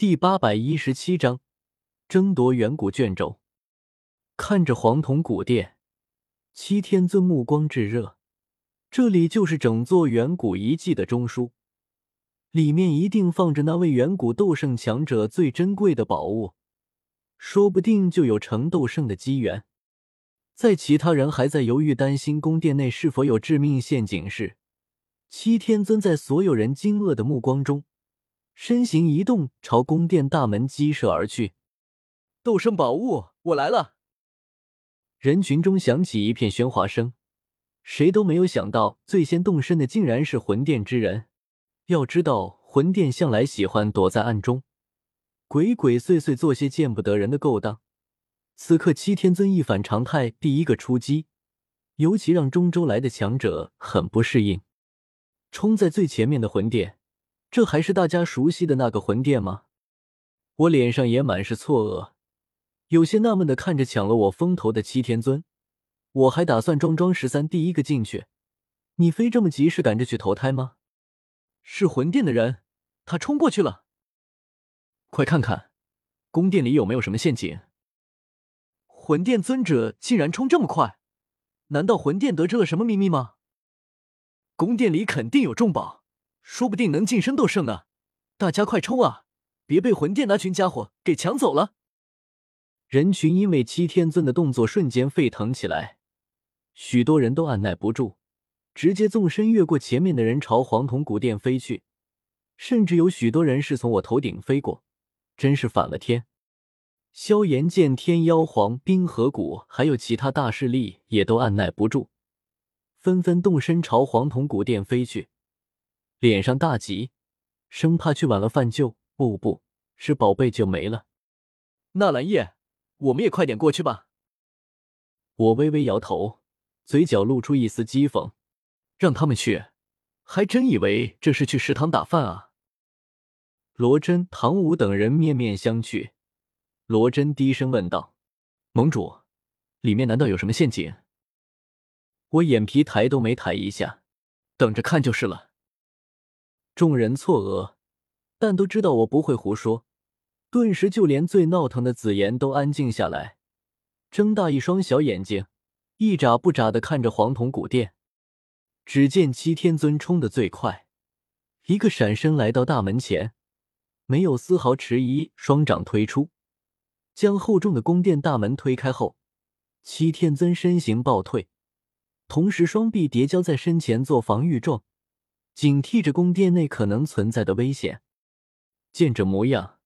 第八百一十七章争夺远古卷轴。看着黄铜古殿，七天尊目光炙热。这里就是整座远古遗迹的中枢，里面一定放着那位远古斗圣强者最珍贵的宝物，说不定就有成斗圣的机缘。在其他人还在犹豫、担心宫殿内是否有致命陷阱时，七天尊在所有人惊愕的目光中，身形一动，朝宫殿大门激射而去。斗圣宝物，我来了！人群中响起一片喧哗声。谁都没有想到，最先动身的竟然是魂殿之人。要知道，魂殿向来喜欢躲在暗中，鬼鬼祟祟做些见不得人的勾当。此刻，七天尊一反常态，第一个出击，尤其让中州来的强者很不适应。冲在最前面的魂殿，这还是大家熟悉的那个魂殿吗？我脸上也满是错愕，有些纳闷的看着抢了我风头的七天尊。我还打算装装十三第一个进去，你非这么急是赶着去投胎吗？是魂殿的人，他冲过去了。快看看，宫殿里有没有什么陷阱？魂殿尊者竟然冲这么快，难道魂殿得知了什么秘密吗？宫殿里肯定有重宝，说不定能晋升斗圣呢！大家快冲啊，别被魂殿那群家伙给抢走了！人群因为七天尊的动作瞬间沸腾起来。许多人都按耐不住，直接纵身越过前面的人，朝黄铜古殿飞去。甚至有许多人是从我头顶飞过，真是反了天！萧炎见天妖皇、冰河谷还有其他大势力也都按耐不住，纷纷动身朝黄铜古殿飞去，脸上大急，生怕去晚了饭就。不不，是宝贝就没了。纳兰叶，我们也快点过去吧。我微微摇头。嘴角露出一丝讥讽，让他们去，还真以为这是去食堂打饭啊？罗真、唐舞等人面面相觑。罗真低声问道：“盟主，里面难道有什么陷阱？”我眼皮抬都没抬一下，等着看就是了。众人错愕，但都知道我不会胡说。顿时，就连最闹腾的紫妍都安静下来，睁大一双小眼睛。一眨不眨的看着黄铜古殿，只见七天尊冲得最快，一个闪身来到大门前，没有丝毫迟疑，双掌推出，将厚重的宫殿大门推开后，七天尊身形暴退，同时双臂叠交在身前做防御状，警惕着宫殿内可能存在的危险。见这模样，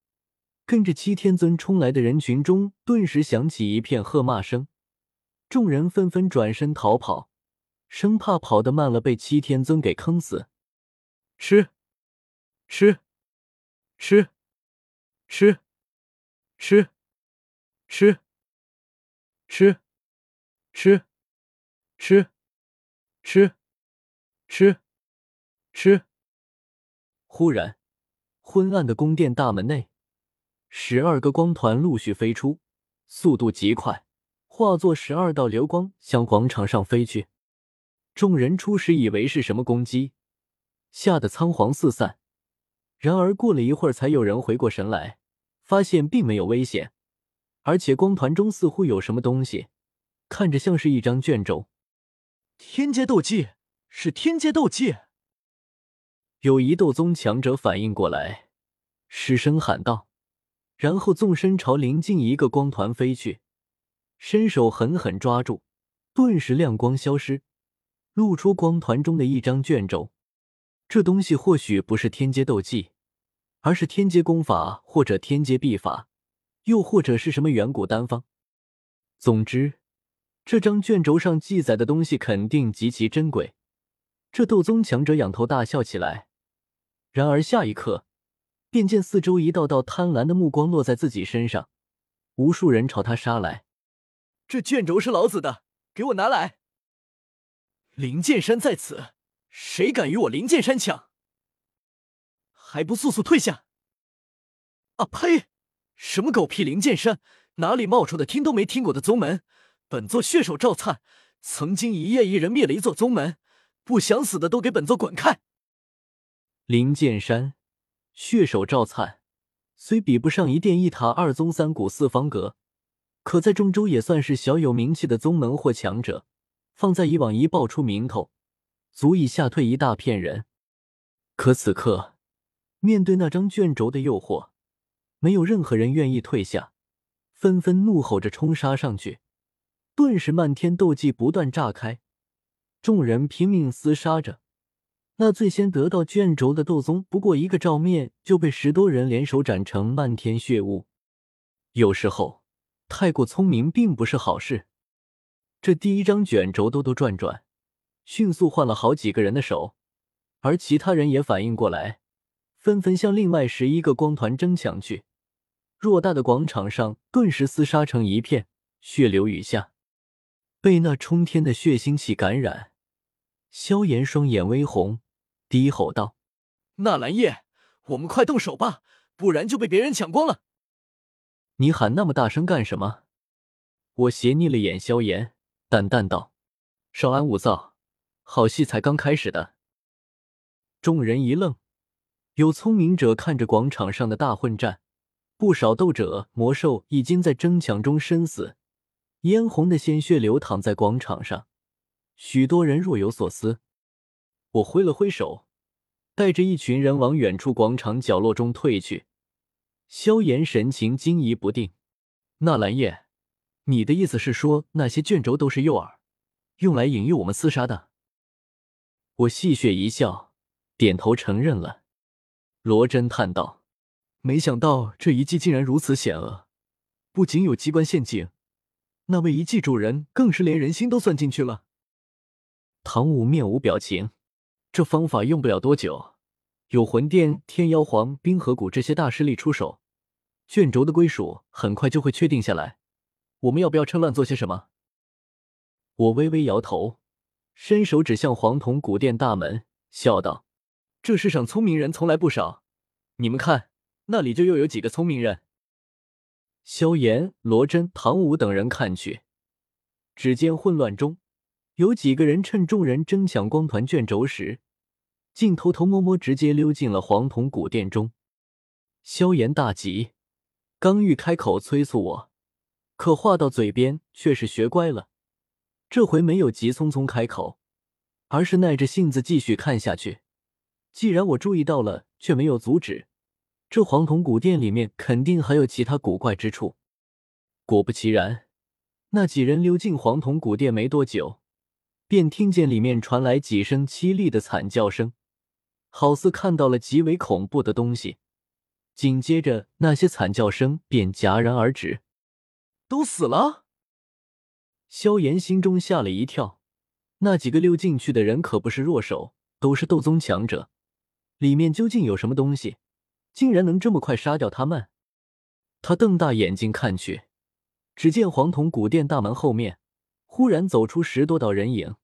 跟着七天尊冲来的人群中顿时响起一片喝骂声。众人纷纷转身逃跑，生怕跑得慢了被七天尊给坑死。吃，吃，吃，吃，吃，吃，吃，吃，吃，吃，吃，吃。忽然，昏暗的宫殿大门内，十二个光团陆续飞出，速度极快。化作十二道流光向广场上飞去，众人初时以为是什么攻击，吓得仓皇四散。然而过了一会儿，才有人回过神来，发现并没有危险，而且光团中似乎有什么东西，看着像是一张卷轴。天阶斗技是天阶斗技！有一斗宗强者反应过来，失声喊道，然后纵身朝临近一个光团飞去。伸手狠狠抓住，顿时亮光消失，露出光团中的一张卷轴。这东西或许不是天阶斗技，而是天阶功法或者天阶秘法，又或者是什么远古丹方。总之，这张卷轴上记载的东西肯定极其珍贵。这斗宗强者仰头大笑起来。然而下一刻，便见四周一道道贪婪的目光落在自己身上，无数人朝他杀来。这卷轴是老子的，给我拿来！林剑山在此，谁敢与我林剑山抢？还不速速退下！啊呸！什么狗屁林剑山，哪里冒出的听都没听过的宗门？本座血手赵灿，曾经一夜一人灭了一座宗门，不想死的都给本座滚开！林剑山，血手赵灿，虽比不上一殿一塔二宗三谷四方阁，可在中州也算是小有名气的宗门或强者。放在以往，一爆出名头，足以吓退一大片人。可此刻，面对那张卷轴的诱惑，没有任何人愿意退下，纷纷怒吼着冲杀上去。顿时，漫天斗技不断炸开，众人拼命厮杀着。那最先得到卷轴的斗宗，不过一个照面就被十多人联手斩成漫天血雾。有时候，太过聪明并不是好事。这第一张卷轴兜兜转转，迅速换了好几个人的手，而其他人也反应过来，纷纷向另外十一个光团争抢去。偌大的广场上顿时厮杀成一片，血流雨下。被那冲天的血腥气感染，萧炎双眼微红。低吼道：“纳兰叶，我们快动手吧，不然就被别人抢光了。”你喊那么大声干什么？我斜睨了眼萧炎，淡淡道：“稍安勿躁，好戏才刚开始的。”众人一愣，有聪明者看着广场上的大混战，不少斗者、魔兽已经在争抢中身死，嫣红的鲜血流淌在广场上，许多人若有所思。我挥了挥手，带着一群人往远处广场角落中退去。萧炎神情惊疑不定：“纳兰叶，你的意思是说那些卷轴都是诱饵，用来引诱我们厮杀的？”我戏谑一笑，点头承认了。罗真叹道：“没想到这一计竟然如此险恶，不仅有机关陷阱，那位遗迹主人更是连人心都算进去了。”唐舞面无表情。这方法用不了多久，有魂殿、天妖皇、冰河谷这些大势力出手，卷轴的归属很快就会确定下来。我们要不要趁乱做些什么？我微微摇头，伸手指向黄铜古殿大门，笑道：“这世上聪明人从来不少，你们看，那里就又有几个聪明人。”萧炎、罗真、唐舞等人看去，只见混乱中有几个人趁众人争抢光团卷轴时。竟偷偷摸摸直接溜进了黄铜古殿中，萧炎大急，刚欲开口催促我，可话到嘴边却是学乖了，这回没有急匆匆开口，而是耐着性子继续看下去。既然我注意到了，却没有阻止，这黄铜古殿里面肯定还有其他古怪之处。果不其然，那几人溜进黄铜古殿没多久，便听见里面传来几声凄厉的惨叫声。好似看到了极为恐怖的东西，紧接着那些惨叫声便戛然而止。都死了！萧炎心中吓了一跳，那几个溜进去的人可不是弱手，都是斗宗强者。里面究竟有什么东西，竟然能这么快杀掉他们？他瞪大眼睛看去，只见黄铜古殿大门后面忽然走出十多道人影。